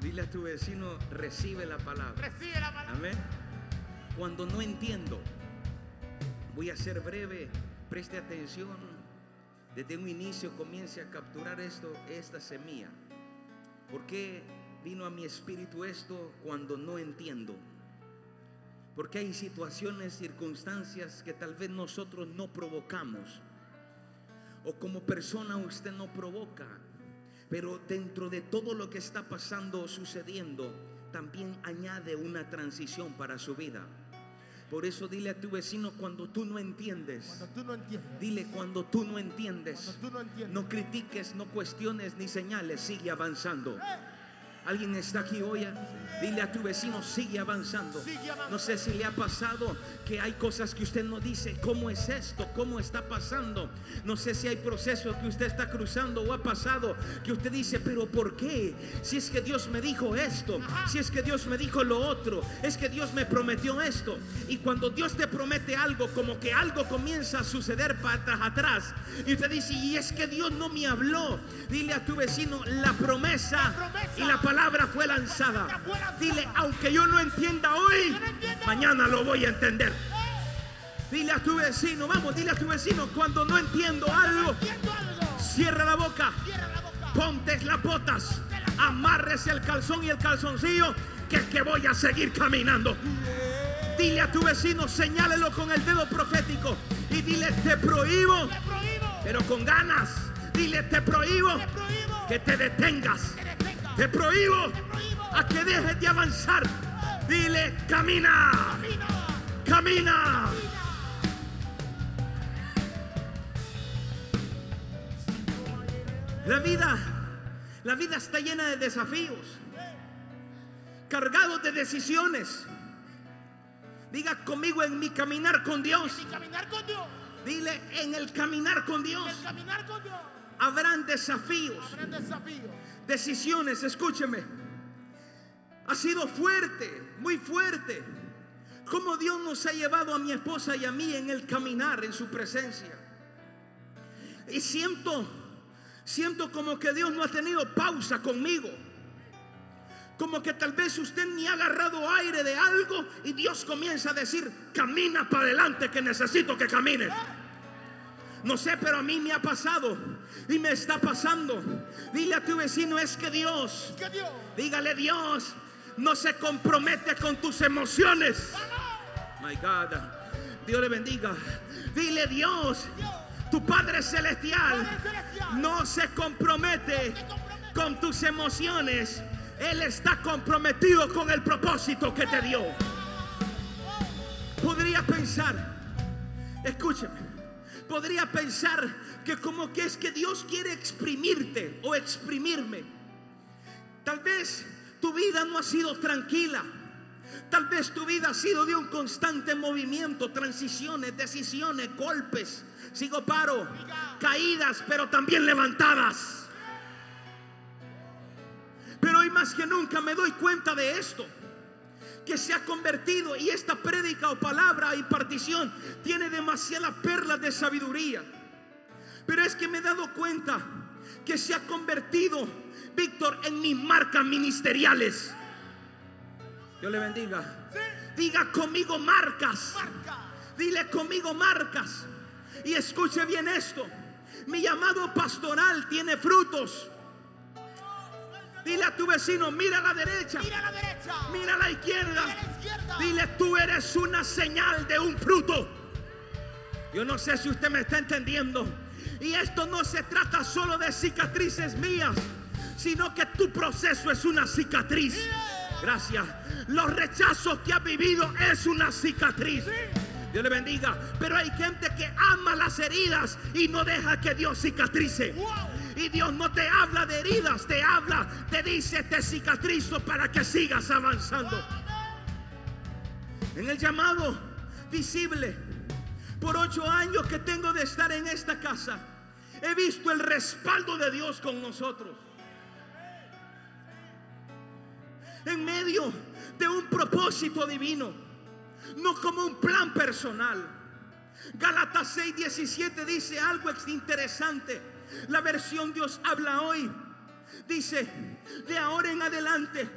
Dile a tu vecino, recibe la palabra. Recibe la palabra. Amén. Cuando no entiendo, voy a ser breve, preste atención. Desde un inicio comience a capturar esto, esta semilla. ¿Por qué vino a mi espíritu esto cuando no entiendo? Porque hay situaciones, circunstancias que tal vez nosotros no provocamos. O como persona usted no provoca. Pero dentro de todo lo que está pasando, sucediendo, también añade una transición para su vida. Por eso dile a tu vecino cuando tú no entiendes. Cuando tú no entiendes. Dile cuando tú no entiendes. Cuando tú no entiendes. No critiques, no cuestiones ni señales, sigue avanzando. ¡Eh! Alguien está aquí hoy. Dile a tu vecino, sigue avanzando. Sigue avanzando. No sé si le ha pasado que hay cosas que usted no dice. ¿Cómo es esto? ¿Cómo está pasando? No sé si hay procesos que usted está cruzando o ha pasado que usted dice, pero ¿por qué? Si es que Dios me dijo esto, si es que Dios me dijo lo otro, es que Dios me prometió esto. Y cuando Dios te promete algo, como que algo comienza a suceder para atrás, atrás. Y usted dice, y es que Dios no me habló. Dile a tu vecino, la promesa, La promesa. y la palabra La fue lanzada. Dile, aunque yo no entienda hoy, mañana lo voy a entender. Dile a tu vecino, vamos, dile a tu vecino, cuando no entiendo algo, cierra la boca, ponte las botas, amarres el calzón y el calzoncillo, que es que voy a seguir caminando. Dile a tu vecino, señálelo con el dedo profético y dile, te prohíbo, pero con ganas. Dile, Te prohíbo. que te detengas. Te prohíbo a que dejes de avanzar. Dile, camina, Camina. La vida, la vida está llena de desafíos, cargados de decisiones. Diga conmigo en mi caminar con Dios. Dile en el caminar con Dios. El caminar con Dios. Habrán desafíos, Habrá desafíos. Decisiones. Escúcheme. Ha sido fuerte, muy fuerte. Como Dios nos ha llevado a mi esposa y a mí en el caminar en su presencia. Y siento, siento como que Dios no ha tenido pausa conmigo. Como que tal vez usted ni ha agarrado aire de algo y Dios comienza a decir, camina para adelante que necesito que camines. No sé, pero a mí me ha pasado y me está pasando. Dile a tu vecino, es que Dios, Es que Dios. dígale Dios, no se compromete con tus emociones. My God, Dios le bendiga. Dile Dios, tu Padre Celestial Padre Celestial. no se compromete se compromete. con tus emociones. Él está comprometido con el propósito que te dio. Podría pensar, escúcheme, podría pensar que como que es que Dios quiere exprimirte o exprimirme. Tal vez tu vida no ha sido tranquila. Tal vez tu vida ha sido de un constante movimiento, transiciones, decisiones, golpes. Sigo paro, caídas, pero también levantadas. Pero hoy más que nunca me doy cuenta de esto. Que se ha convertido y esta prédica o palabra y partición tiene demasiadas perlas de sabiduría. Pero es que me he dado cuenta que se ha convertido, Víctor, en mis marcas ministeriales. Dios le bendiga. Diga conmigo marcas. Marca. Dile conmigo marcas. Y escuche bien esto. Mi llamado pastoral tiene frutos. Dile a tu vecino, mira a la derecha, Mira a la derecha. mira a la izquierda. Mira a la izquierda. Dile, tú eres una señal de un fruto. Yo no sé si usted me está entendiendo. Y esto no se trata solo de cicatrices mías, sino que tu proceso es una cicatriz. Gracias. Los rechazos que has vivido es una cicatriz. Dios le bendiga. Pero hay gente que ama las heridas y no deja que Dios cicatrice. Y Dios no te habla de heridas, te habla, te dice, te cicatrizo para que sigas avanzando. En el llamado visible, por ocho años que tengo de estar en esta casa, he visto el respaldo de Dios con nosotros. En medio de un propósito divino, no como un plan personal. Gálatas 6:17 dice algo interesante. La versión Dios habla hoy. Dice, de ahora en adelante,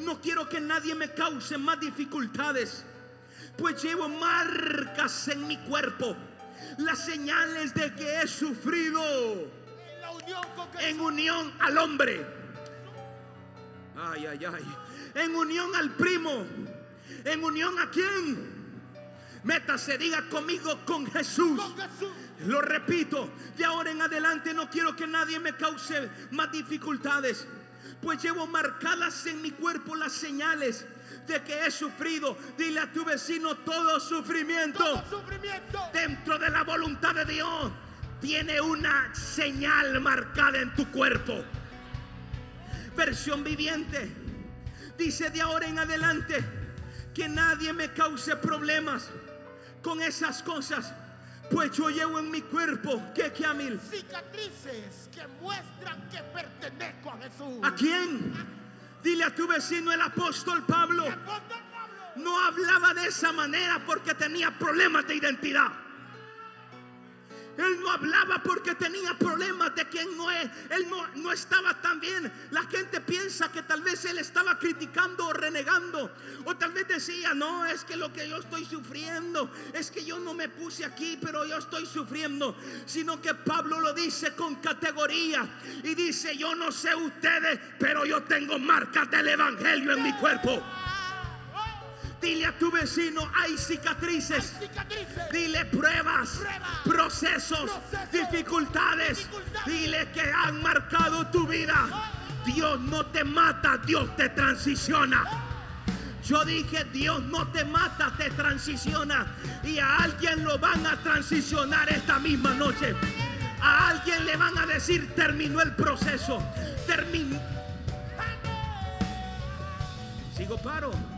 no quiero que nadie me cause más dificultades, pues llevo marcas en mi cuerpo, las señales de que he sufrido En unión al hombre. Ay, ay, ay. En unión al primo. En unión a quién. Métase, diga conmigo con Jesús. Con Jesús. Lo repito, de ahora en adelante no quiero que nadie me cause más dificultades, pues llevo marcadas en mi cuerpo las señales de que he sufrido. Dile a tu vecino todo sufrimiento Todo sufrimiento. dentro de la voluntad de Dios tiene una señal marcada en tu cuerpo. Versión viviente dice de ahora en adelante que nadie me cause problemas con esas cosas, pues yo llevo en mi cuerpo que Camil. Cicatrices que muestran que pertenezco a Jesús. ¿A quién? Dile a tu vecino el apóstol Pablo. El apóstol Pablo. no hablaba de esa manera porque tenía problemas de identidad. Él no hablaba porque tenía problemas de que no es, él no, no estaba tan bien. La gente piensa que tal vez él estaba criticando o renegando. O tal vez decía, no, es que lo que yo estoy sufriendo, es que yo no me puse aquí, pero yo estoy sufriendo. Sino que Pablo lo dice con categoría. Y dice, yo no sé ustedes, pero yo tengo marcas del Evangelio en mi cuerpo. Dile a tu vecino, hay cicatrices. Cicatrices. Dile pruebas, Pruebas, procesos, procesos, dificultades. dificultades. Dile que han marcado tu vida. Dios no te mata, Dios te transiciona. Yo dije, Dios no te mata, te transiciona. Y a alguien lo van a transicionar esta misma noche. A alguien le van a decir, terminó el proceso. Terminó. Sigo paro.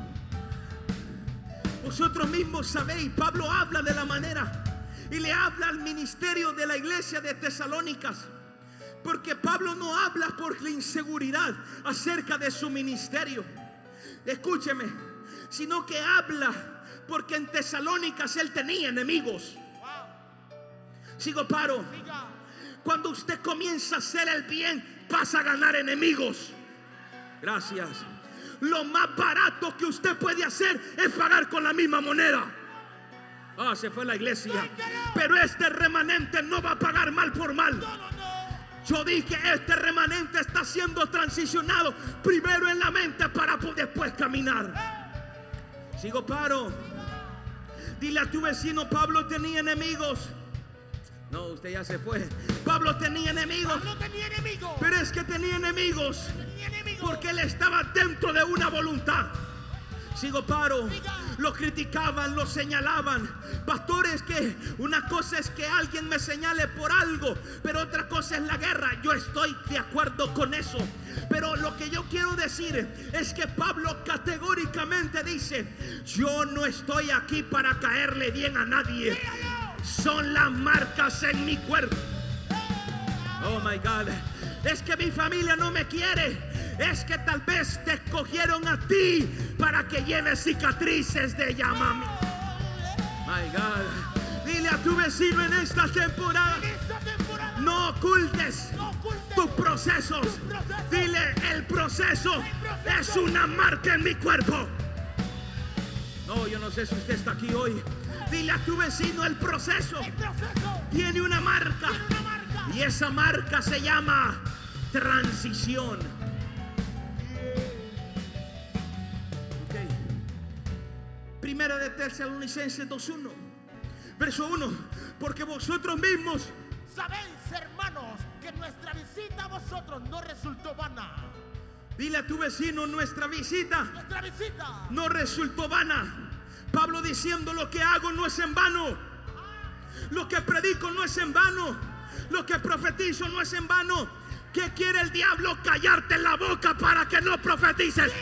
Vosotros mismos sabéis, Pablo habla de la manera y le habla al ministerio de la iglesia de Tesalónicas. Porque Pablo no habla por la inseguridad acerca de su ministerio. Escúcheme, sino que habla porque en Tesalónicas él tenía enemigos. Sigo paro. Cuando usted comienza a hacer el bien, pasa a ganar enemigos. Gracias. Lo más barato que usted puede hacer es pagar con la misma moneda. Ah, se fue la iglesia. Pero este remanente no va a pagar mal por mal. Yo dije, este remanente está siendo transicionado primero en la mente para después caminar. Sigo paro. Dile a tu vecino, Pablo tenía enemigos. No, usted ya se fue. Pablo tenía enemigos. Pablo tenía enemigos. Pero es que tenía enemigos Tenía enemigos. Porque él estaba dentro de una voluntad. Sigo paro. Lo criticaban, lo señalaban. Pastores que una cosa es que alguien me señale por algo, pero otra cosa es la guerra. Yo estoy de acuerdo con eso. Pero lo que yo quiero decir es que Pablo categóricamente dice, yo no estoy aquí para caerle bien a nadie. Son las marcas en mi cuerpo. Oh my God. Es que mi familia no me quiere. Es que tal vez te escogieron a ti para que lleves cicatrices de llama. My God. Dile a tu vecino en esta temporada. No ocultes No ocultes tus procesos. procesos. Dile, el proceso El es una marca en mi cuerpo. No, yo no sé si usted está aquí hoy. Dile a tu vecino, el proceso El proceso. tiene una marca. Tiene una marca. Y esa marca se llama transición. Primera de Tesalonicenses 2.1. Verso 1. Porque vosotros mismos Sabéis, hermanos, que nuestra visita a vosotros no resultó vana. Dile a tu vecino, nuestra visita Nuestra visita. no resultó vana. Pablo diciendo lo que hago no es en vano. Lo que predico no es en vano. Lo que profetizo no es en vano. ¿Qué quiere el diablo? Callarte la boca para que no profetices.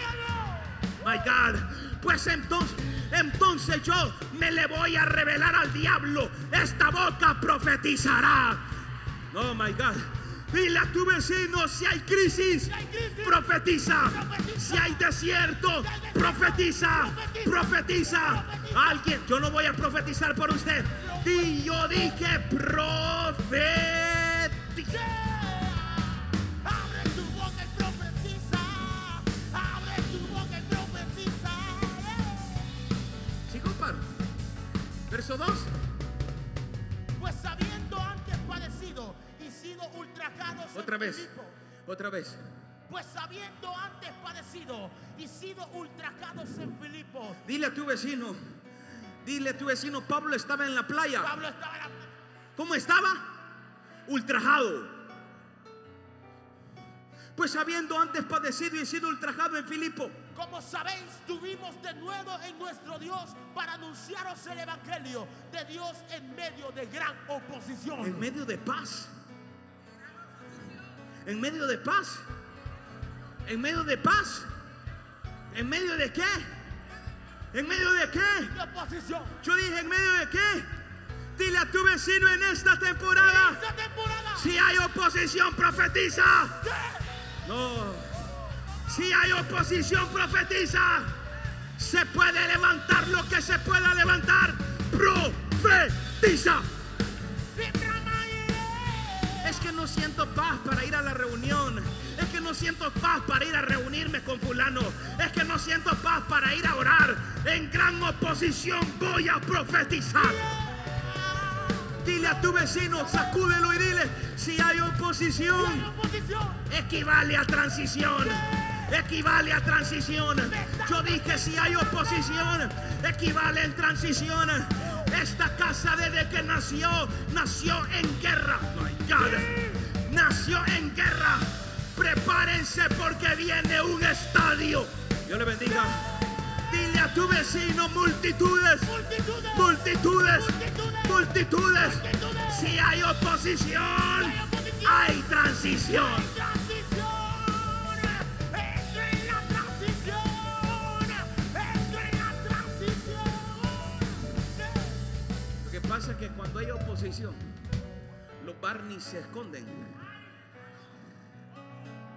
My God. Pues entonces, entonces yo me le voy a revelar al diablo. Esta boca profetizará. Oh my God. Dile a tu vecino si hay crisis, hay crisis, profetiza. profetiza. Si hay desierto, profetiza. Profetiza. Alguien, yo no voy a profetizar por usted. Y yo dije profetiza. verso 2. Pues habiendo antes padecido y sido ultrajados. Otra vez. Filipo, otra vez. Pues habiendo antes padecido y sido ultrajados en Filipo. Dile a tu vecino. Dile a tu vecino, Pablo estaba en la playa. Pablo estaba en la playa. ¿Cómo estaba? Ultrajado. Pues habiendo antes padecido y sido ultrajado en Filipo como sabéis, tuvimos de nuevo en nuestro Dios para anunciaros el Evangelio de Dios en medio de gran oposición. en medio de paz. En medio de paz. En medio de paz. ¿En medio de qué? ¿En medio de qué? De oposición. Yo dije, ¿en medio de qué? Dile a tu vecino en esta temporada. Esta temporada. Si hay oposición, profetiza. No. Si hay oposición, profetiza. Se puede levantar lo que se pueda levantar. Profetiza. Es que no siento paz para ir a la reunión. Es que no siento paz para ir a reunirme con fulano. Es que no siento paz para ir a orar. En gran oposición voy a profetizar. Dile a tu vecino, sacúdelo y dile, si hay oposición. equivale a transición. Equivale a transición. Yo dije si hay oposición, equivale en transición. Esta casa desde que nació, nació en guerra. My God. Nació en guerra. Prepárense porque viene un estadio. Dios le bendiga. Dile a tu vecino multitudes, Multitudes. multitudes, Multitudes. Si hay oposición, hay. Transición. Pasa es que cuando hay oposición, los barnis se esconden.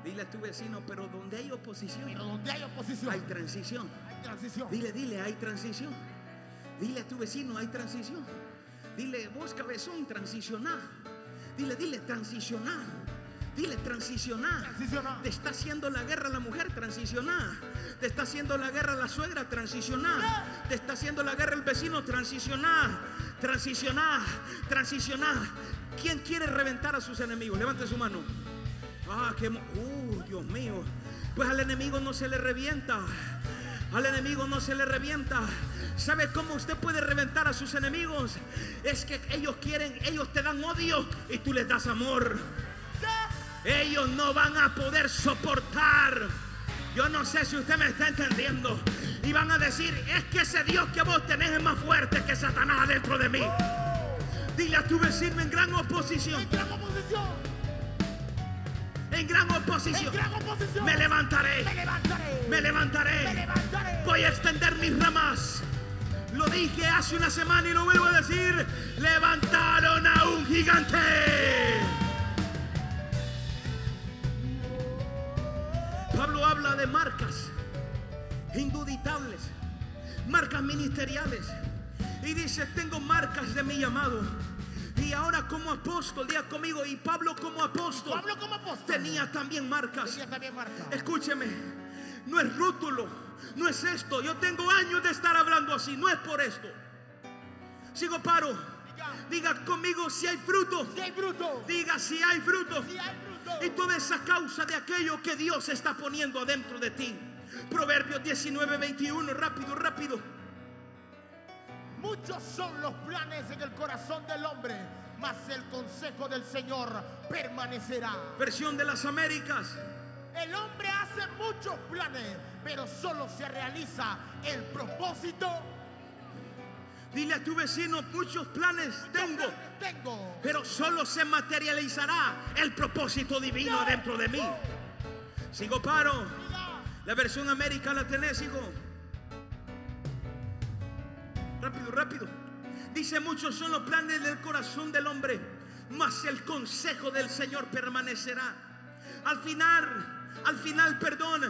Dile a tu vecino, pero donde hay oposición, Pero donde hay oposición, hay transición. hay transición. Dile, dile, hay transición. Dile a tu vecino, hay transición. Dile, vos cabezón, transicionar. Dile, dile, transicionar. Dile, transicionar. Transicionar. Te está haciendo la guerra la mujer, transicionar. Te está haciendo la guerra la suegra, transicionar. Te está haciendo la guerra el vecino, transicionar. Transicionar, transicionar. ¿Quién quiere reventar a sus enemigos? Levante su mano. Ah, qué. Uh, Dios mío. Pues al enemigo no se le revienta. Al enemigo no se le revienta. ¿Sabe cómo usted puede reventar a sus enemigos? Es que ellos quieren, ellos te dan odio y tú les das amor. Ellos no van a poder soportar. Yo no sé si usted me está entendiendo. Y van a decir, es que ese Dios que vos tenés es más fuerte que Satanás adentro de mí. Dile a tu vecino en gran oposición. En gran oposición. En gran En oposición. gran oposición. Me levantaré. Me levantaré. Me levantaré. Me levantaré. Voy a extender mis ramas. Lo dije hace una semana y lo vuelvo a decir. Levantaron a un gigante. Pablo habla de marcas induditables, marcas ministeriales. Y dice, tengo marcas de mi llamado. Y ahora como apóstol, diga conmigo, y Pablo como apóstol Pablo como apóstol. tenía también marcas. Tenía también marca. Escúcheme, no es rótulo, no es esto. Yo tengo años de estar hablando así, no es por esto. Sigo paro. Diga conmigo si hay fruto. Si hay fruto. Diga si hay fruto. Si hay fruto. Y toda esa causa de aquello que Dios está poniendo adentro de ti. Proverbios 19, 21, rápido, rápido. Muchos son los planes en el corazón del hombre, mas el consejo del Señor permanecerá. Versión de las Américas. El hombre hace muchos planes, pero solo se realiza el propósito. Dile a tu vecino, muchos planes tengo, Tengo. pero solo se materializará el propósito divino dentro de mí. Sigo paro. La versión América la tenés, hijo. Rápido, rápido. Dice, muchos son los planes del corazón del hombre, mas el consejo del Señor permanecerá. Al final, al final, perdón,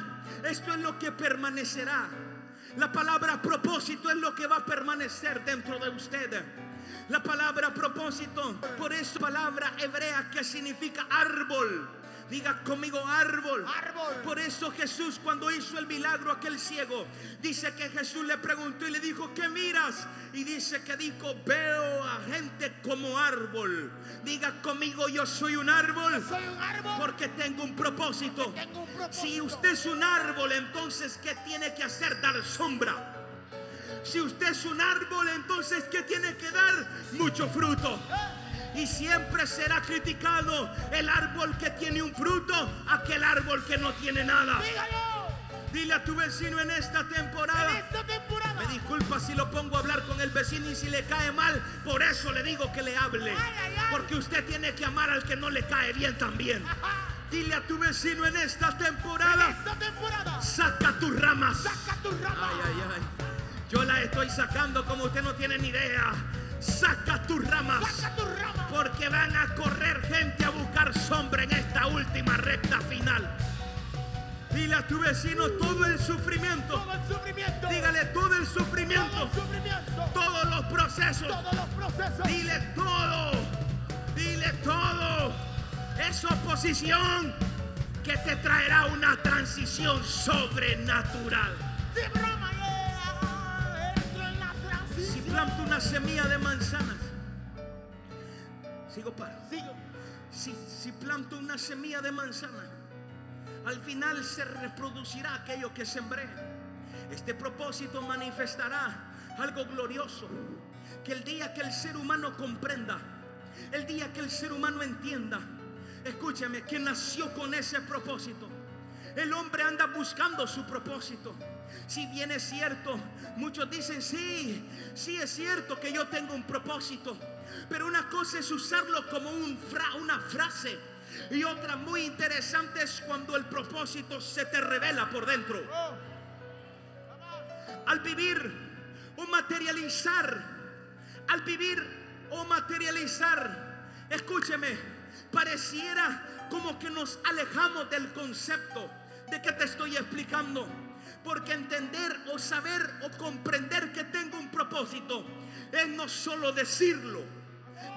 esto es lo que permanecerá. La palabra propósito es lo que va a permanecer dentro de usted. La palabra propósito, por eso palabra hebrea que significa árbol. Diga conmigo árbol. Árbol. Por eso Jesús cuando hizo el milagro a aquel ciego, dice que Jesús le preguntó y le dijo, ¿qué miras? Y dice que dijo, veo a gente como árbol. Diga conmigo, yo soy un árbol. Soy un árbol. Porque tengo un propósito. Tengo un propósito. Si usted es un árbol, entonces ¿qué tiene que hacer? Dar sombra. Si usted es un árbol, entonces ¿qué tiene que dar? Mucho fruto. Y siempre será criticado el árbol que tiene un fruto, aquel árbol que no tiene nada. Dígalo. Dile a tu vecino en esta En temporada. esta temporada. Me disculpa si lo pongo a hablar con el vecino y si le cae mal, por eso le digo que le hable. Ay, ay, ay. Porque usted tiene que amar al que no le cae bien también. Dile a tu vecino en esta En temporada, esta temporada. saca tus ramas. Saca tu rama. Ay, ay, ay. Yo la estoy sacando como usted no tiene ni idea. Saca tus ramas. Saca tu rama. Porque van a correr gente a buscar sombra en esta última recta final. Dile a tu vecino todo el sufrimiento. Todo el sufrimiento. Dígale todo el Todo sufrimiento. el sufrimiento. Todos los procesos. Todos los procesos. Dile todo. Dile todo. Es oposición que te traerá una transición sobrenatural. Sí, Planto una semilla de manzanas, sigo para. Sigo. Si, si planto una semilla de manzana, al final se reproducirá aquello que sembré. Este propósito manifestará algo glorioso. Que el día que el ser humano comprenda, el día que el ser humano entienda, escúchame, que nació con ese propósito. El hombre anda buscando su propósito. Si bien es cierto, muchos dicen, sí, sí es cierto que yo tengo un propósito. Pero una cosa es usarlo como una frase. Y otra muy interesante es cuando el propósito se te revela por dentro. Al vivir o materializar, al vivir o materializar, escúcheme, pareciera como que nos alejamos del concepto de que te estoy explicando. Porque entender o saber o comprender que tengo un propósito es no solo decirlo.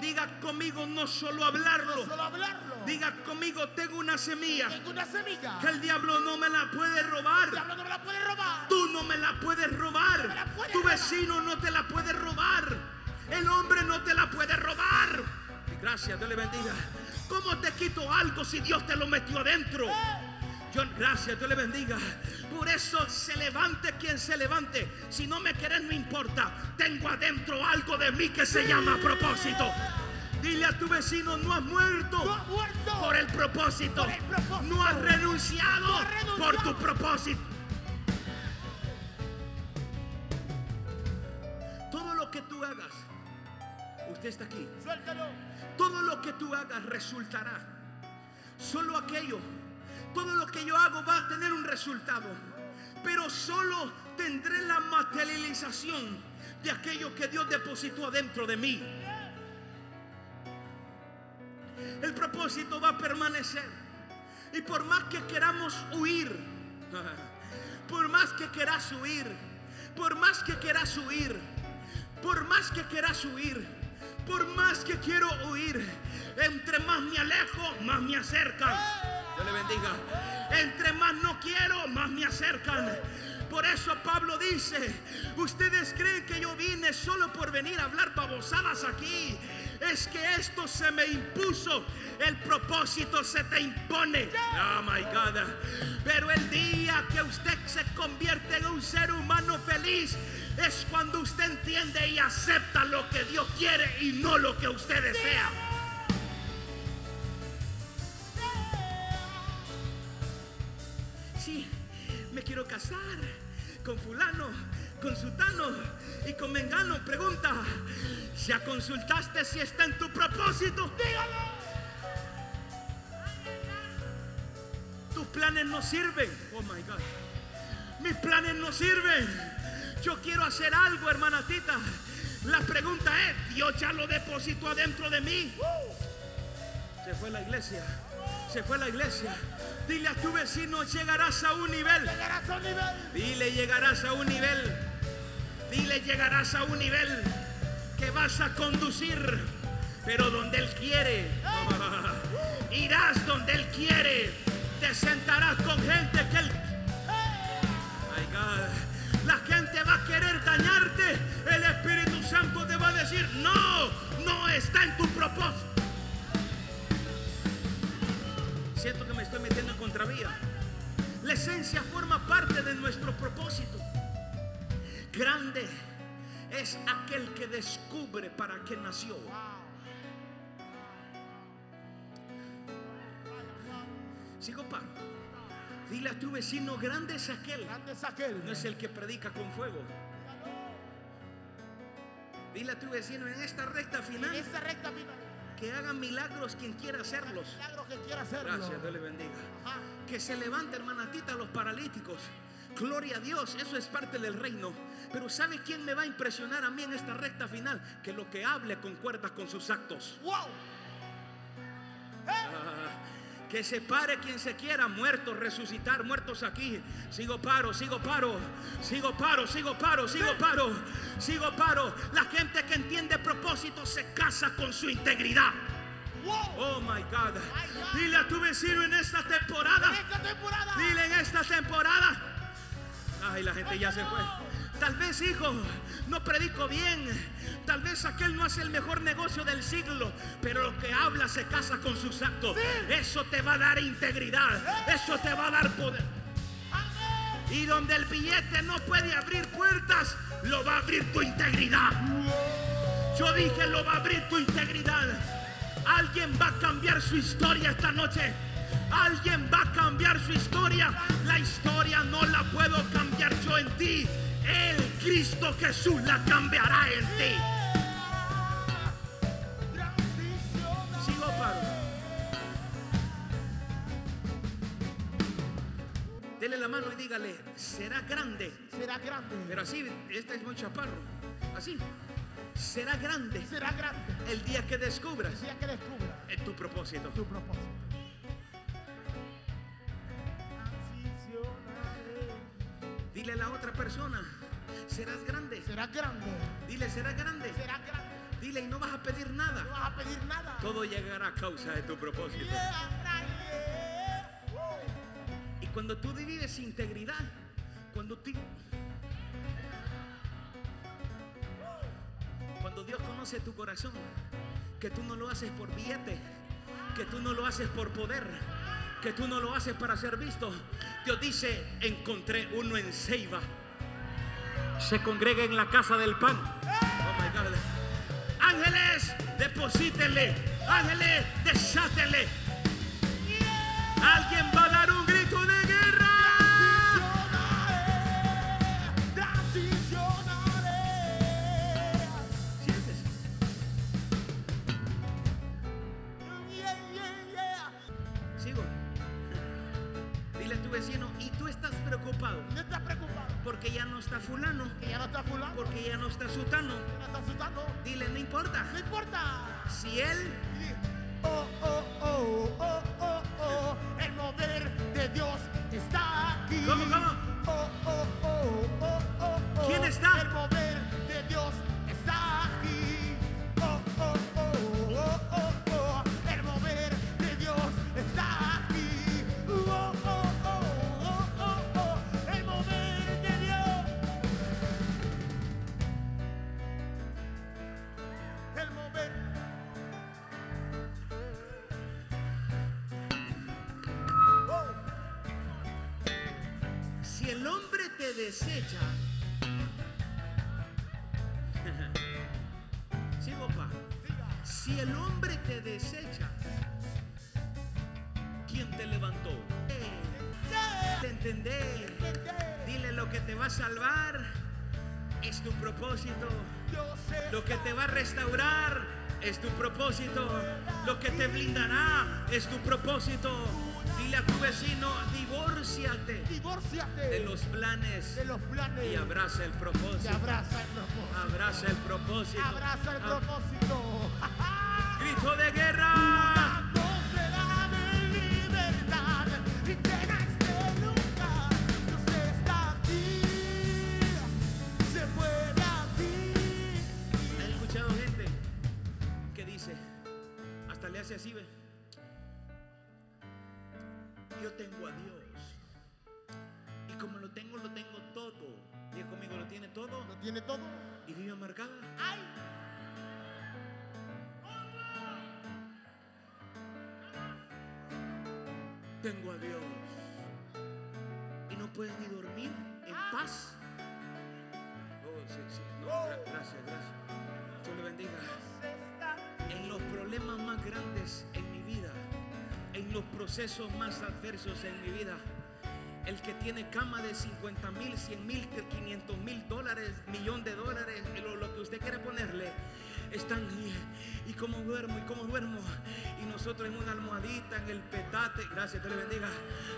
Diga conmigo, no solo hablarlo. Solo hablarlo. Diga conmigo, tengo una semilla Tengo una semilla. que el diablo no me la puede robar. El diablo no me la puede robar. Tú no me la puedes la robar. Tu robar. vecino no te la puede robar. El hombre no te la puede robar. Gracias, Dios le bendiga. ¿Cómo te quito algo si Dios te lo metió adentro? Yo, gracias, Dios le bendiga. Por eso se levante quien se levante. Si no me querés, no importa. Tengo adentro algo de mí que se llama propósito. Dile a tu vecino, no has muerto No has muerto. por el propósito. Por el propósito. No has renunciado, No has renunciado. por tu propósito. Todo lo que tú hagas, usted está aquí. Suéltalo. Todo lo que tú hagas resultará. Solo aquello, todo lo que yo hago va a tener un resultado. Pero solo tendré la materialización de aquello que Dios depositó adentro de mí. El propósito va a permanecer. Y por más que queramos huir, por más que quieras huir, por más que quieras huir, por más que quieras huir, por más que quiero huir, entre más me alejo, más me acercan. Dios le bendiga. Entre más no quiero, más me acercan. Por eso Pablo dice, ustedes creen que yo vine solo por venir a hablar babosadas aquí. Es que esto se me impuso. El propósito se te impone. Oh my God. Pero el día que usted se convierte en un ser humano feliz es cuando usted entiende y acepta lo que Dios quiere y no lo que usted desea. Casar con fulano, con sutano y con mengano. Pregunta, ¿ya consultaste si está en tu propósito? Dígalo. Tus planes no sirven. Oh my God. Mis planes no sirven. Yo quiero hacer algo, hermana Tita. La pregunta es, ¿Dios ya lo depositó adentro de mí? Se fue la iglesia. Se fue la iglesia. Dile a tu vecino, llegarás a un nivel. Llegarás a un nivel. Dile, llegarás a un nivel. Dile, llegarás a un nivel que vas a conducir, pero donde Él quiere. Irás donde Él quiere. Te sentarás con gente que Él... My God. La gente va a querer dañarte. El Espíritu Santo te va a decir, no, no está en tu propósito. Siento que me estoy metiendo en contravía. La esencia forma parte de nuestro propósito. Grande es aquel que descubre para qué nació. Sigo paro. Dile a tu vecino, grande es aquel. Grande es aquel. No es el que predica con fuego. Dile a tu vecino en esta recta En final esta recta final. Que hagan milagros quien quiera hacerlos. Quiera. Gracias, Dios le bendiga. Ajá. Que se levante, hermanatita, los paralíticos. Gloria a Dios, eso es parte del reino. Pero ¿sabe quién me va a impresionar a mí en esta recta final? Que lo que hable concuerda con sus actos. Wow. Que se pare quien se quiera, muertos, resucitar, muertos aquí. Sigo paro, sigo paro, sigo paro, sigo paro, sigo paro, sigo paro. La gente que entiende propósito se casa con su integridad. Oh my God. Dile a tu vecino. En esta temporada. Dile en esta temporada. Ay, la gente ya se fue. Tal vez, hijo, no predico bien. Tal vez aquel no hace el mejor negocio del siglo. Pero lo que habla se casa con sus actos. Eso te va a dar integridad. Eso te va a dar poder. Y donde el billete no puede abrir puertas, lo va a abrir tu integridad. Yo dije, lo va a abrir tu integridad. Alguien va a cambiar su historia esta noche. Alguien va a cambiar su historia. La historia no la puedo cambiar yo en ti. El Cristo Jesús la cambiará en ti. Sigo. Dele la mano y dígale, será grande. Será grande. Pero así, este es muy chaparro. Así. Será grande Será grande. el día que descubras El día que descubra en tu propósito. tu propósito. Dile a la otra persona, serás grande. Será grande. Dile, será grande. Será grande. Dile, y no vas a pedir No nada. vas a pedir nada. Todo llegará a causa de tu propósito. Yeah, yeah. Woo. Y cuando tú vives integridad, cuando tú... Cuando Dios conoce tu corazón, que tú no lo haces por billete, que tú no lo haces por poder, que tú no lo haces para ser visto. Dios dice, encontré uno en Ceiba. Se congrega en la casa del pan. Oh my God. Ángeles, deposítenle. Ángeles, desátenle. Alguien va porque ya no está fulano, que ya no está fulano, porque ya no está sutano. no está. Dile, no importa. No importa. Si él, Oh, oh, oh, oh, oh, oh. El mover de Dios está aquí. ¿Cómo, cómo? Oh, oh, oh, oh, oh, oh. ¿Quién está? El mover de Dios está es tu propósito. Dile a tu vecino, divórciate divórciate de los planes de los planes y abraza el y propósito. abraza el propósito. Abraza el propósito. Abraza el Ah, propósito. Grito de guerra. Atmósfera de yo tengo a Dios. Y como lo tengo, lo tengo todo. Diga conmigo, lo tiene todo. Lo tiene todo. Y vive amargada. ¡Ay! Tengo a Dios. Y no puedes ni dormir en paz. Oh, sí, sí. No, gra- gracias, gracias. Dios le bendiga. En los problemas más grandes en mi vida, en los procesos más adversos en mi vida, el que tiene cama de 50 mil, 100 mil, 500 mil dólares, millón de dólares, lo, que usted quiera ponerle, están y, y cómo duermo y cómo duermo. Y nosotros en una almohadita, en el petate, gracias, Dios le bendiga,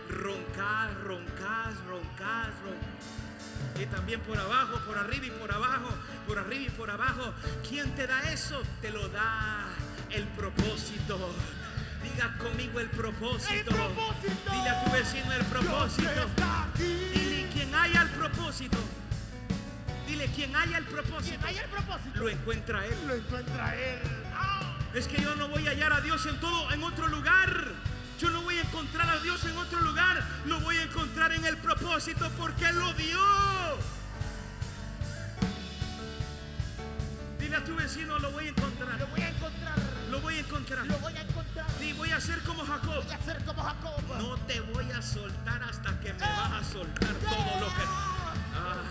roncás, roncás, roncás, roncás. Y también por abajo, por arriba y por abajo, por arriba y por abajo. ¿Quién te da eso? Te lo da el propósito. Diga conmigo el propósito. ¡El propósito! Dile a tu vecino el propósito. Dile quien haya el propósito. Dile quien haya el propósito. Quien haya el propósito. Lo encuentra él. Lo encuentra él. ¡Ah! Es que yo no voy a hallar a Dios en todo, en otro lugar. Yo no voy a encontrar a Dios en otro lugar. Lo voy a encontrar en el propósito porque Él lo dio. Dile a tu vecino, lo voy a encontrar. Lo voy a encontrar. Ser como Jacob. Voy a ser como Jacob. No te voy a soltar hasta que me vas a soltar todo lo que... Ah,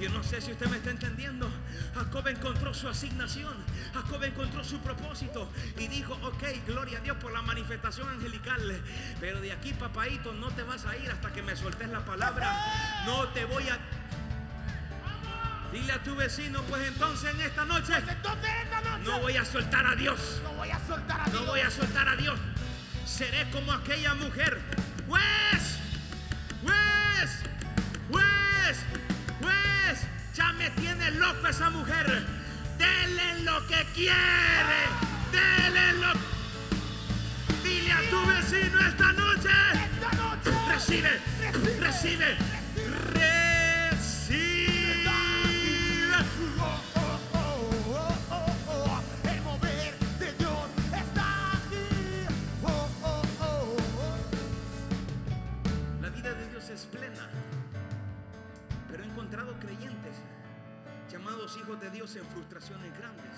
yo no sé si usted me está entendiendo. Jacob encontró su asignación. Jacob encontró su propósito. Y dijo, ok, gloria a Dios por la manifestación angelical. Pero de aquí, papadito, no te vas a ir hasta que me sueltes la palabra. No te voy a... Dile a tu vecino, pues entonces en esta noche Pues entonces esta noche no voy a soltar a Dios. no voy a soltar a No Dios. voy a soltar a Dios. Seré como aquella mujer. Pues, pues, pues, pues. Ya me tiene loco esa mujer. Dele lo que quiere. Dele lo. Dile a tu vecino esta noche. Esta noche. Recibe, recibe, recibe. Encontrado creyentes llamados hijos de Dios en frustraciones grandes.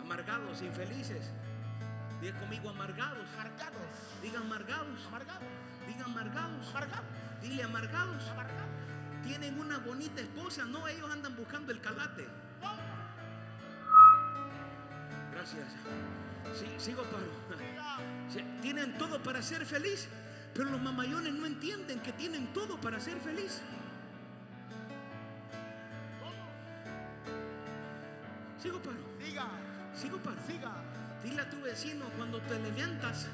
Amargados, infelices. Diga conmigo amargados. Amargados. Diga amargados. Amargados. Diga amargados. Amargados. Dile amargados. Amargados. Tienen una bonita esposa. No, ellos andan buscando el calate. Gracias. Sí, sigo paro. Tienen todo para ser feliz, pero los mamayones no entienden que tienen todo para ser feliz. Sigo paro, Siga. sigo paro. Siga. Dile a tu vecino cuando te levantas,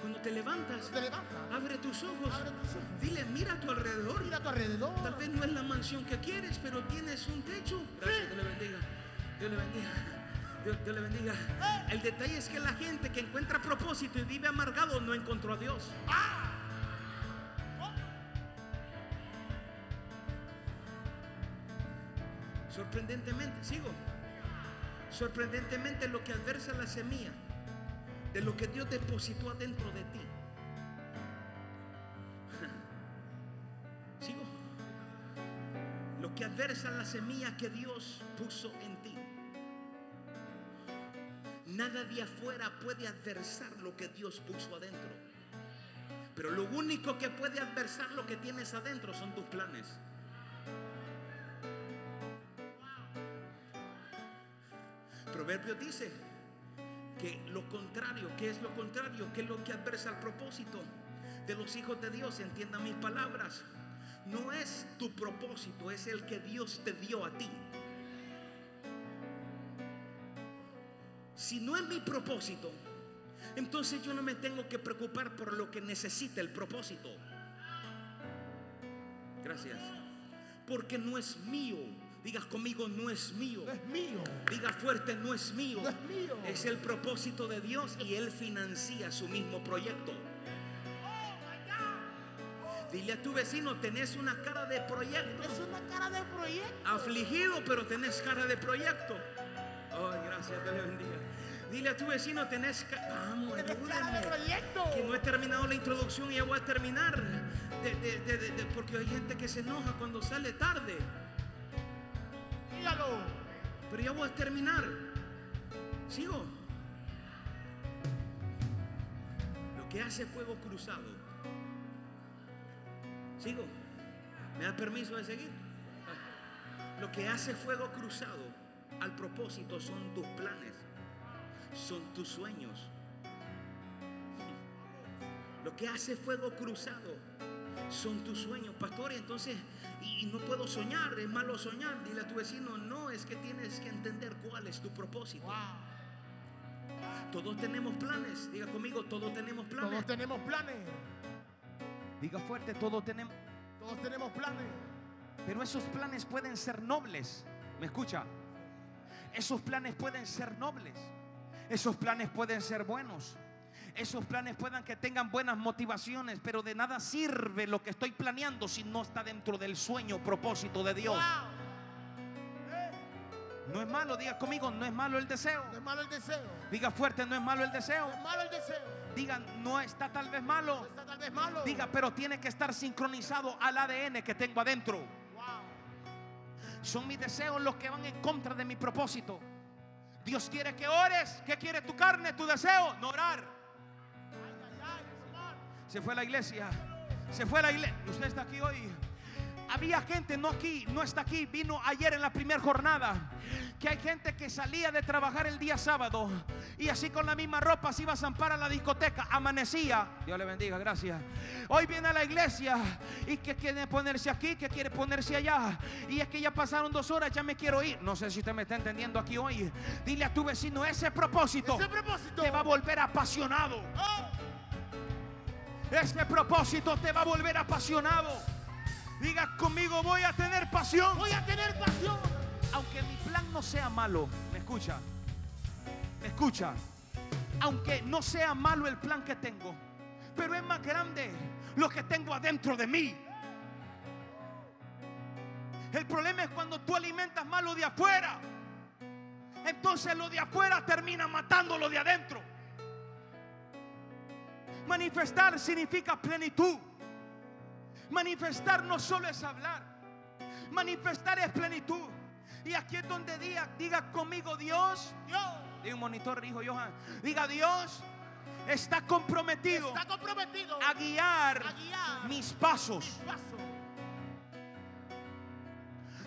cuando te levantas, Te levanta. abre tus ojos. Abre tus ojos. Dile, mira a tu alrededor. Mira a tu alrededor. Tal vez no es la mansión que quieres, pero tienes un techo. Gracias, Dios le bendiga. Dios le bendiga. Dios, Dios le bendiga. El detalle es que la gente que encuentra propósito y vive amargado no encontró a Dios. Sorprendentemente, sigo. Sorprendentemente lo que adversa la semilla de lo que Dios depositó adentro de ti. Sigo. Lo que adversa la semilla que Dios puso en ti. Nada de afuera puede adversar lo que Dios puso adentro. Pero lo único que puede adversar lo que tienes adentro son tus planes. Proverbios dice que lo contrario, ¿qué es lo contrario? ¿Qué es lo que adversa el propósito de los hijos de Dios? Entiendan mis palabras. No es tu propósito, es el que Dios te dio a ti. Si no es mi propósito, entonces yo no me tengo que preocupar por lo que necesita el propósito. Gracias. Porque no es mío. Digas conmigo, no es mío. No es mío. Diga fuerte, no es mío. No es mío. Es el propósito de Dios y Él financia su mismo proyecto. Dile a tu vecino, tenés una cara de proyecto. Es una cara de proyecto. Afligido, pero tenés cara de proyecto. Ay, gracias, Dios le bendiga. Dile a tu vecino, tenés. Vamos, cara de proyecto. Que no he terminado la introducción y ya voy a terminar. De- de- de- de- de- porque hay gente que se enoja cuando sale tarde. Pero ya voy a terminar. Sigo. Lo que hace fuego cruzado. Sigo. ¿Me da permiso de seguir? Lo que hace fuego cruzado al propósito son tus planes, son tus sueños. Lo que hace fuego cruzado son tus sueños, pastor. Y entonces, y, y no puedo soñar, es malo soñar. Dile a tu vecino, no, es que tienes que entender cuál es tu propósito. Wow. Todos tenemos planes. Diga conmigo, todos tenemos planes. Todos tenemos planes. Diga fuerte, todos tenemos. Todos tenemos planes. Pero esos planes pueden ser nobles. ¿Me escucha? Esos planes pueden ser nobles. Esos planes pueden ser buenos. Esos planes puedan que tengan buenas motivaciones, pero de nada sirve lo que estoy planeando si no está dentro del sueño, propósito de Dios. Wow. No es malo, diga conmigo, no es malo el deseo. No es malo el deseo. Diga fuerte, no es malo el deseo. No es malo el deseo. Diga, no está tal vez No malo. está tal vez malo. Diga, pero tiene que estar sincronizado al ADN que tengo adentro. Wow. Son mis deseos los que van en contra de mi propósito. Dios quiere que ores. ¿Qué quiere tu carne, tu deseo? No orar. Se fue a la iglesia. Se fue a la iglesia. Usted está aquí hoy. Había gente, no aquí, no está aquí, vino ayer en la primera jornada. Que hay gente que salía de trabajar el día sábado y así con la misma ropa se iba a zampar a la discoteca. Amanecía. Dios le bendiga, gracias. Hoy viene a la iglesia y que quiere ponerse aquí, que quiere ponerse allá. Y es que ya pasaron dos horas, ya me quiero ir. No sé si usted me está entendiendo aquí hoy. Dile a tu vecino ese propósito Ese propósito. te va a volver apasionado. Oh, Este propósito te va a volver apasionado. Diga conmigo, voy a tener pasión. voy a tener pasión. Aunque mi plan no sea malo, me escucha. Me escucha. Aunque no sea malo el plan que tengo, pero es más grande lo que tengo adentro de mí. El problema es cuando tú alimentas más lo de afuera. Entonces lo de afuera termina matando lo de adentro. Manifestar significa plenitud. Manifestar no solo es hablar. Manifestar es plenitud. Y aquí es donde diga, diga conmigo Dios. Dios Diga un monitor, hijo Johan. Diga Dios está comprometido está comprometido a guiar a guiar mis pasos. paso.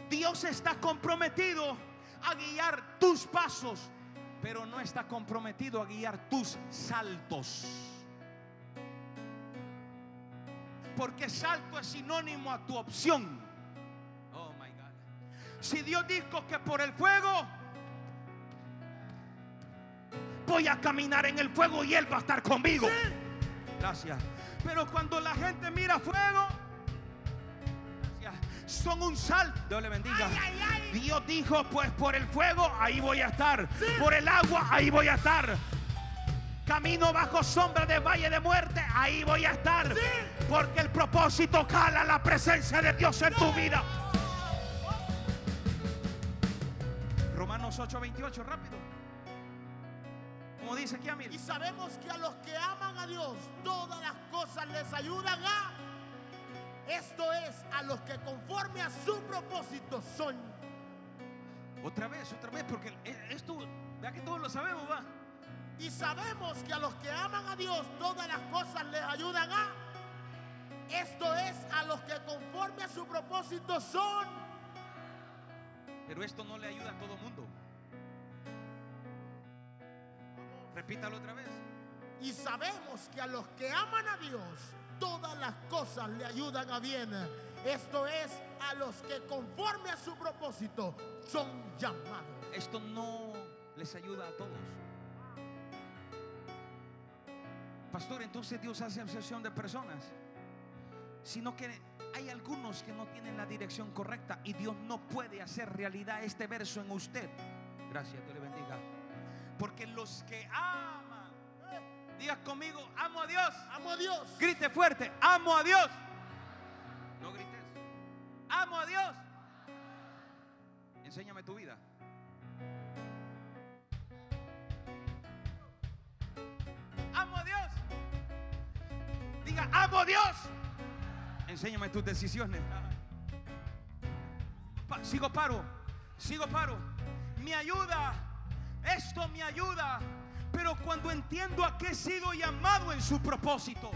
Dios está comprometido a guiar tus pasos, pero no está comprometido a guiar tus saltos. Porque salto es sinónimo a tu opción. Oh my God. Si Dios dijo que por el fuego voy a caminar en el fuego y Él va a estar conmigo. Gracias. Pero cuando la gente mira fuego, son un salto. Dios le bendiga. Ay, ay, ay. Dios dijo, pues por el fuego ahí voy a estar. Por el agua ahí voy a estar. Camino bajo sombra de valle de muerte, ahí voy a estar. Porque el propósito cala la presencia de Dios en tu vida. Romanos 8:28, rápido. Como dice aquí, Amir. Y sabemos que a los que aman a Dios, todas las cosas les ayudan a. Esto es, a los que conforme a su propósito son. Otra vez, otra vez, porque esto, vea que todos lo sabemos, va. Y sabemos que a los que aman a Dios, todas las cosas les ayudan a. Esto es, a los que conforme a su propósito son. Pero esto no le ayuda a todo mundo. Repítalo otra vez. Y sabemos que a los que aman a Dios, todas las cosas le ayudan a bien. Esto es, a los que conforme a su propósito son llamados. Esto no les ayuda a todos. Pastor, entonces Dios hace obsesión de personas. Sino que hay algunos que no tienen la dirección correcta y Dios no puede hacer realidad este verso en usted. Gracias, Dios le bendiga. Porque los que aman, diga conmigo, amo a Dios. Amo a Dios. Grite fuerte, amo a Dios. No grites. Amo a Dios. Enséñame tu vida. Dios. Enséñame tus decisiones. Sigo paro, sigo paro. Me ayuda, esto me ayuda. Pero cuando entiendo a qué he sido llamado en su propósito.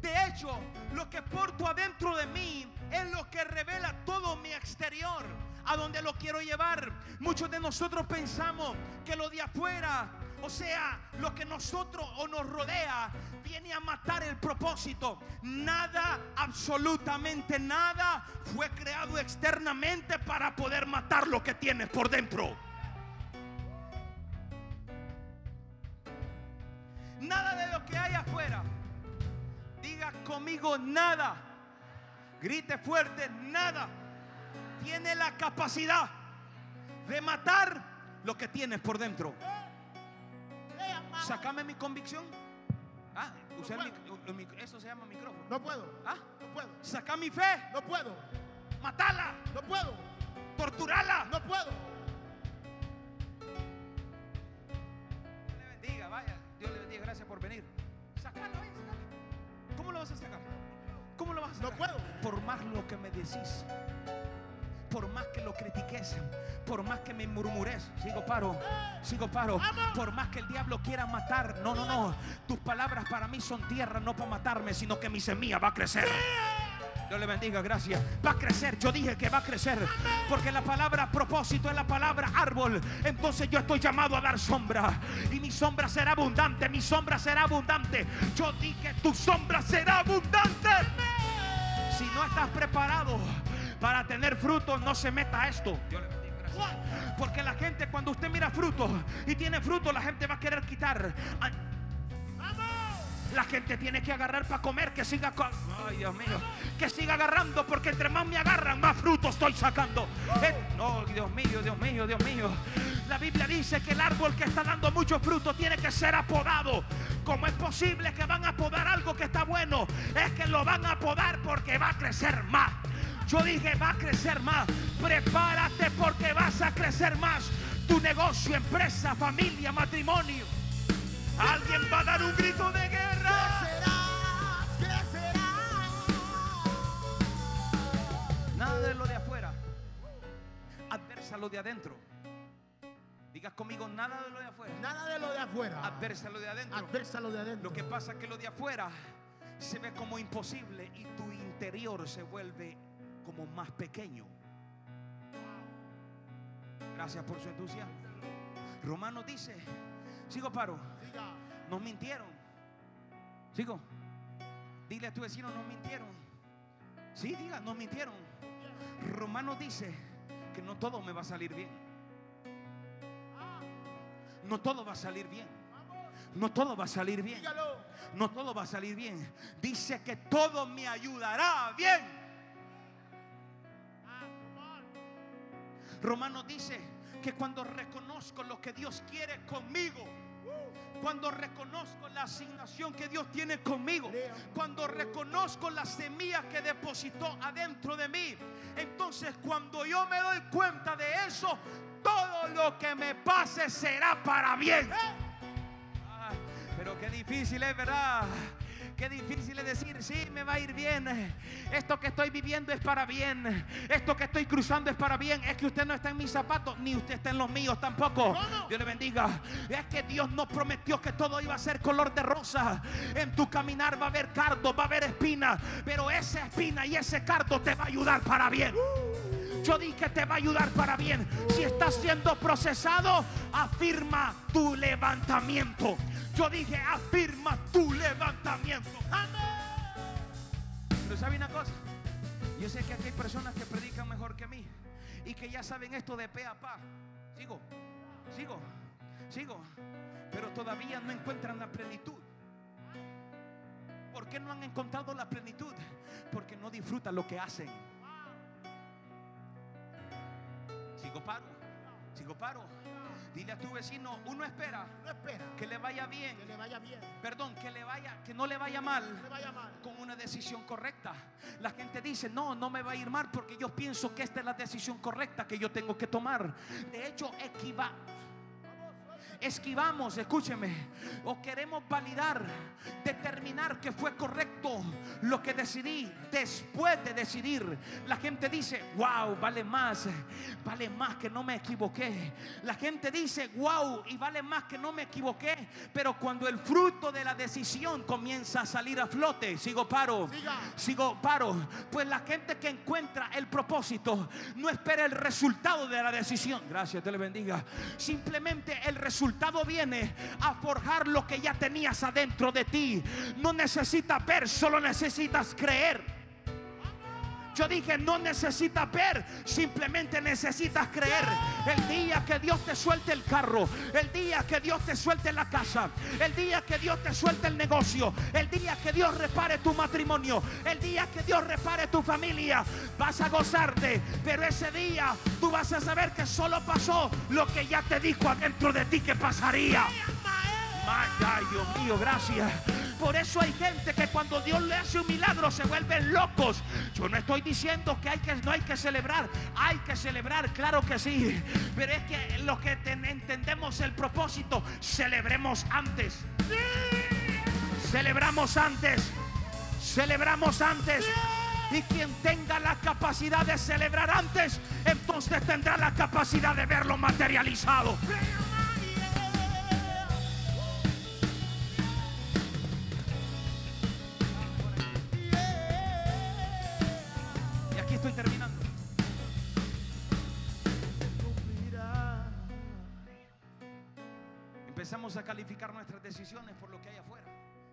De hecho, lo que porto adentro de mí es lo que revela todo mi exterior, a donde lo quiero llevar. Muchos de nosotros pensamos que lo de afuera, o sea, lo que nosotros o nos rodea, viene a matar el propósito. Nada, absolutamente nada, fue creado externamente para poder matar lo que tienes por dentro. Nada de lo que hay afuera. Diga conmigo nada. Grite fuerte, nada. Tiene la capacidad de matar lo que tienes por dentro. Sácame mi convicción. Ah, mic- eso se llama micrófono. No puedo. Ah, No puedo. saca mi fe, No puedo. matala, No puedo. torturala. No puedo. Dios le bendiga, vaya. Dios le bendiga, gracias por venir. Sacalo. ¿Cómo lo vas a sacar? ¿Cómo lo vas a No sacar? puedo. Por más lo que me decís, por más que lo critiques, por más que me murmures, sigo paro, sigo paro. Por más que el diablo quiera matar, no, no, no. Tus palabras para mí son tierra, no para matarme, sino que mi semilla va a crecer. Dios le bendiga, gracias. Va a crecer, yo dije que va a crecer. Porque la palabra propósito es la palabra árbol. Entonces yo estoy llamado a dar sombra. Y mi sombra será abundante, mi sombra será abundante. Yo dije, tu sombra será abundante. Si no estás preparado para tener frutos, no se meta a esto. Dios le bendiga, gracias. Porque la gente, cuando usted mira frutos y tiene frutos, la gente va a querer quitar. La gente tiene que agarrar para comer, que siga co- Ay, Dios mío, que siga agarrando, porque entre más me agarran, más fruto estoy sacando. Eh, No, Dios mío, Dios mío, Dios mío. La Biblia dice que el árbol que está dando mucho fruto tiene que ser apodado. ¿Cómo es posible que van a podar algo que está bueno? Es que lo van a podar porque va a crecer más. Yo dije, va a crecer más. Prepárate porque vas a crecer más. Tu negocio, empresa, familia, matrimonio. Alguien va a dar un grito de guerra. será? ¿Qué será? Nada de lo de afuera. Adversa lo de adentro. Digas conmigo, nada de lo de afuera. Nada de lo de afuera. Adversa lo de adentro. Adversa lo de adentro. Lo que pasa es que lo de afuera se ve como imposible y tu interior se vuelve como más pequeño. Gracias por su entusiasmo. Romano dice, sigo paro, nos mintieron. Sigo. Dile a tu vecino, nos mintieron. Sí, diga, nos mintieron. Romano dice que no todo me va a salir bien. No todo va a salir bien. No todo va a salir bien. No todo va a salir bien. Dice que todo me ayudará bien. Romanos dice que cuando reconozco lo que Dios quiere conmigo, cuando reconozco la asignación que Dios tiene conmigo, cuando reconozco la semilla que depositó adentro de mí, entonces cuando yo me doy cuenta de eso, todo lo que me pase será para bien. Pero qué difícil es, ¿verdad? Qué difícil es decir, sí, me va a ir bien. Esto que estoy viviendo es para bien. Esto que estoy cruzando es para bien. Es que usted no está en mis zapatos, ni usted está en los míos tampoco. Dios le bendiga. Es que Dios no prometió que todo iba a ser color de rosa. En tu caminar va a haber cardo, va a haber espina. Pero esa espina y ese cardo te va a ayudar para bien. Yo dije que te va a ayudar para bien. Si estás siendo procesado, afirma tu levantamiento. Yo dije, afirma tu levantamiento. Pero sabe una cosa, yo sé que aquí hay personas que predican mejor que mí y que ya saben esto de pe a pa. Sigo, sigo, sigo, pero todavía no encuentran la plenitud. ¿Por qué no han encontrado la plenitud? Porque no disfrutan lo que hacen. Sigo paro, sigo paro. Dile a tu vecino, uno espera que le vaya bien, que le vaya bien, perdón, que le vaya, que no le vaya mal que le vaya mal. con una decisión correcta. La gente dice, no, no me va a ir mal porque yo pienso que esta es la decisión correcta que yo tengo que tomar. De hecho, equiva- esquivamos, escúcheme, o queremos validar, determinar que fue correcto lo que decidí después de decidir. La gente dice, wow, vale más, vale más que no me equivoqué. La gente dice, wow, y vale más que no me equivoqué. Pero cuando el fruto de la decisión comienza a salir a flote, sigo paro, Siga. sigo paro, pues la gente que encuentra el propósito no espera el resultado de la decisión. Gracias, te le bendiga. Simplemente el resultado viene a forjar lo que ya tenías adentro de ti. No necesitas ver, solo necesitas creer. Yo dije, no necesitas ver, simplemente necesitas creer. El día que Dios te suelte el carro, el día que Dios te suelte la casa, el día que Dios te suelte el negocio, el día que Dios repare tu matrimonio, el día que Dios repare tu familia, vas a gozarte. Pero ese día tú vas a saber que solo pasó lo que ya te dijo adentro de ti que pasaría. Ay, Dios mío, gracias. Por eso hay gente que cuando Dios le hace un milagro se vuelven locos. Yo no estoy diciendo que, no hay que celebrar. Hay que celebrar, claro que sí. Pero es que lo que ten- entendemos el propósito, celebremos antes. Celebramos antes. Celebramos antes. Y quien tenga la capacidad de celebrar antes, entonces tendrá la capacidad de verlo materializado. Y calificar nuestras decisiones por lo que hay afuera.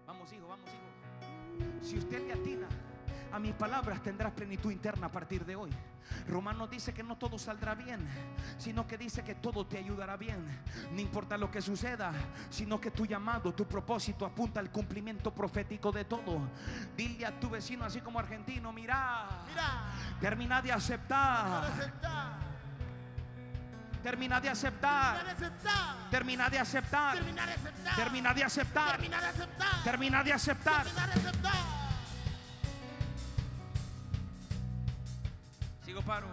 Vamos, hijo, vamos, hijo. Si usted le atina a mis palabras, tendrás plenitud interna a partir de hoy. Romanos dice que no todo saldrá bien, sino que dice que todo te ayudará bien. No importa lo que suceda, sino que tu llamado, tu propósito apunta al cumplimiento profético de todo. Dile a tu vecino, así como argentino, mira, Mira, termina de termina aceptar, termina de aceptar, terminar de aceptar, termina de aceptar, terminar de aceptar, termina de aceptar. terminar de aceptar. Sigo paro.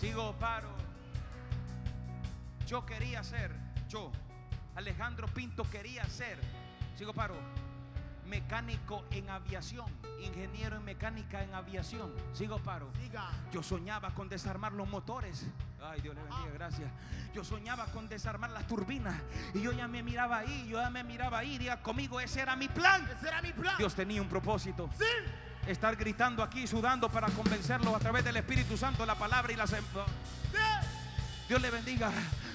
Sigo paro. Yo quería ser, yo, Alejandro Pinto quería ser, sigo paro, mecánico en aviación, ingeniero en mecánica en aviación, sigo paro. Siga. Yo soñaba con desarmar los motores. Ay, Dios le bendiga, gracias. Yo soñaba con desarmar las turbinas. Y yo ya me miraba ahí, yo ya me miraba ahí. Diga conmigo, ese era mi plan. Ese era mi plan. Dios tenía un propósito. Sí. Estar gritando aquí, sudando para convencerlo a través del Espíritu Santo, la palabra y la... Sí. Dios le bendiga.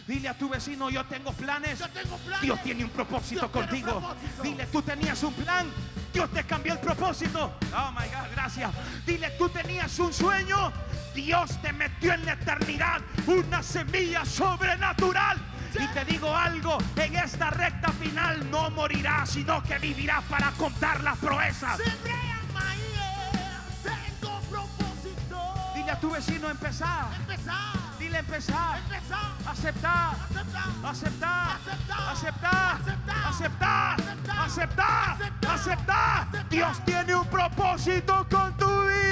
Dile a tu vecino, yo tengo planes. Yo tengo planes. Dios tiene un propósito Dios tiene un contigo. propósito. Dile, tú tenías un plan. Dios te cambió el propósito. Oh my God, gracias. Dile, tú tenías un sueño. Dios te metió en la eternidad una semilla sobrenatural. Y te digo algo, en esta recta final no morirás, sino que vivirás para contar las proezas. Siempre amaía. Tengo propósito. Dile a tu vecino, empezar. Empezar. Dile, empezar. Empezar. Aceptar. Aceptar. Aceptar, Aceptar. aceptar, Aceptar. aceptar, Aceptar. aceptar, Aceptar. aceptar. Dios tiene un propósito con tu vida.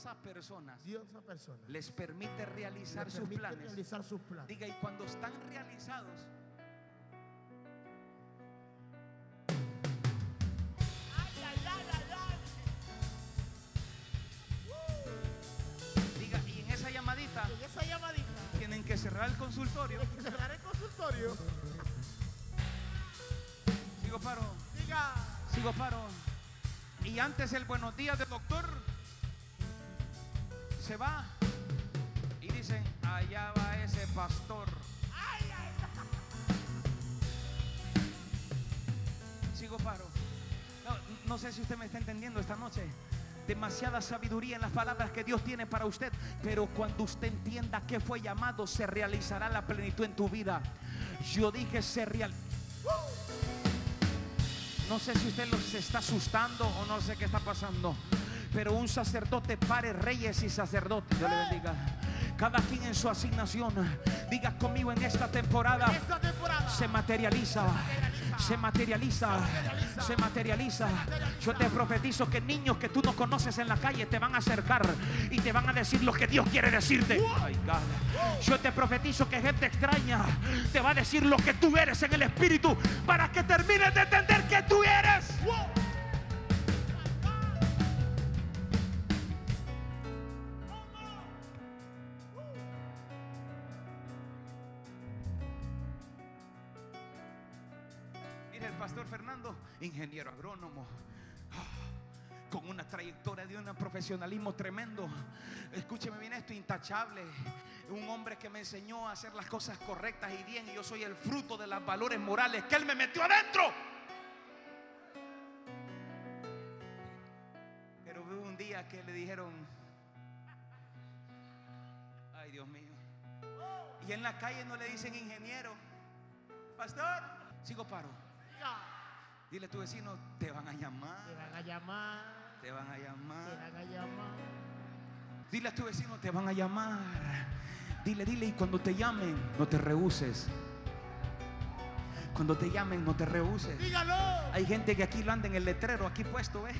Dios a personas, Dios a personas les permite realizar, les sus, planes. realizar sus planes. Diga, y cuando están realizados, diga, y en esa llamadita, en esa llamadita tienen que cerrar el consultorio. Que cerrar el consultorio. Sigo paro. Diga. Sigo paro. Y antes el buenos días del doctor se va y dicen, allá va ese pastor. Sigo paro. No, no sé si usted me está entendiendo esta noche. Demasiada sabiduría en las palabras que Dios tiene para usted. Pero cuando usted entienda que fue llamado, se realizará la plenitud en tu vida. Yo dije se real. No sé si usted los está asustando o no sé qué está pasando. Pero un sacerdote pare reyes y sacerdotes. Dios le bendiga. Cada quien en su asignación. Diga conmigo en esta temporada. esta temporada Se materializa. Se materializa. Se materializa. Yo te profetizo que niños que tú no conoces en la calle te van a acercar y te van a decir lo que Dios quiere decirte. Ay, God. Yo te profetizo que gente extraña te va a decir lo que tú eres en el espíritu para que termines de entender que tú eres. Con una trayectoria de un profesionalismo tremendo. Escúcheme bien esto, intachable. Un hombre que me enseñó a hacer las cosas correctas y bien. Y yo soy el fruto de los valores morales que él me metió adentro. Pero hubo un día que le dijeron, ay Dios mío. Y en la calle no le dicen ingeniero. Pastor, sigo paro. Dile a tu vecino, te van a te llamar, van a llamar, te van a te llamar. van a llamar. Dile a tu vecino, te van a llamar. Dile, dile, y cuando te llamen, no te rehuses. Cuando te llamen, no te rehuses. Dígalo. Hay gente que aquí lo anda en el letrero, aquí puesto, ¿ve?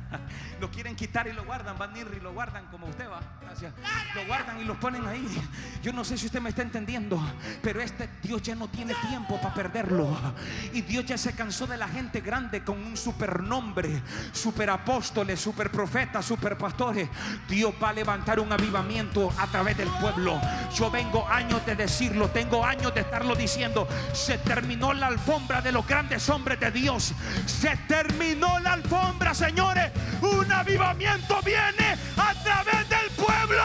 lo quieren quitar y lo guardan, van a ir y lo guardan como usted va. Gracias. Lo guardan y lo ponen ahí. Yo no sé si usted me está entendiendo, pero este Dios ya no tiene tiempo para perderlo. Y Dios ya se cansó de la gente grande con un supernombre, superapóstoles, superprofetas, superpastores. Dios va a levantar un avivamiento a través del pueblo. Yo vengo años de decirlo, tengo años de estarlo diciendo. Se terminó la alfombra de los grandes hombres de Dios. Se terminó la alfombra, señores. Un avivamiento viene a través del pueblo.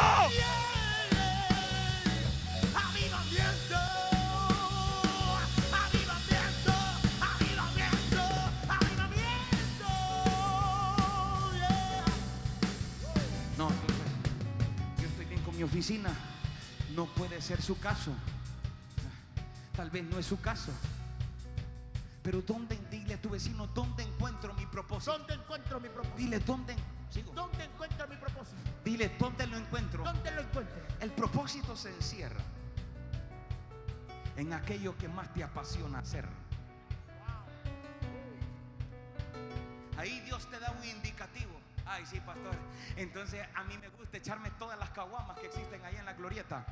Avivamiento, avivamiento, avivamiento, avivamiento. Yeah. No, yo estoy bien con mi oficina. No puede ser su caso. Tal vez no es su caso. Pero ¿dónde, dile a tu vecino, dónde encuentro mi propósito? ¿Dónde encuentro mi propósito? Dile, ¿dónde? Sigo. ¿Dónde encuentro mi propósito? Dile, ¿dónde lo encuentro? ¿Dónde lo encuentro? El propósito se encierra en aquello que más te apasiona hacer. Ahí Dios te da un indicativo. Ay, sí, pastor. Entonces a mí me gusta echarme todas las caguamas que existen ahí en la glorieta.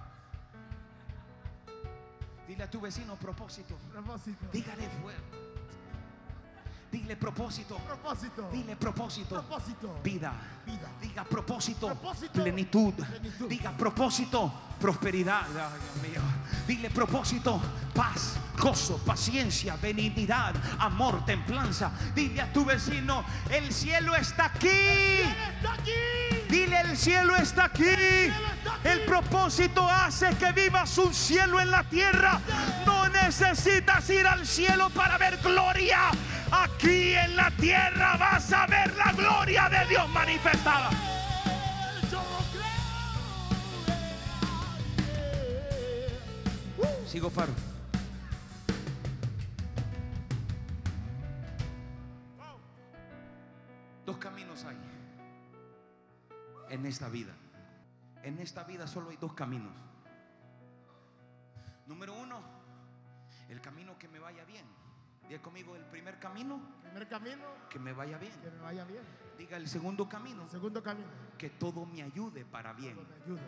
Dile a tu vecino propósito. Propósito. Dígale fuego. Dile propósito. Propósito. Dile propósito. Propósito. Vida. Vida. Diga propósito, Propósito, plenitud. plenitud. Diga propósito, prosperidad. Ay, Dios mío. Dile propósito, paz, gozo, paciencia, benignidad, amor, templanza. Dile a tu vecino, el cielo está aquí. está aquí. Dile, el cielo está aquí. El propósito hace que vivas un cielo en la tierra. No necesitas ir al cielo para ver gloria. Aquí en la tierra vas a ver la gloria de Dios manifestada. Sigo paro. En esta vida. En esta vida solo hay dos caminos. Número uno, el camino que me vaya bien. Diga conmigo el primer camino, Primer camino, que me vaya bien. que me vaya bien. Diga el segundo camino, Segundo camino, que todo me ayude para bien. que me ayude.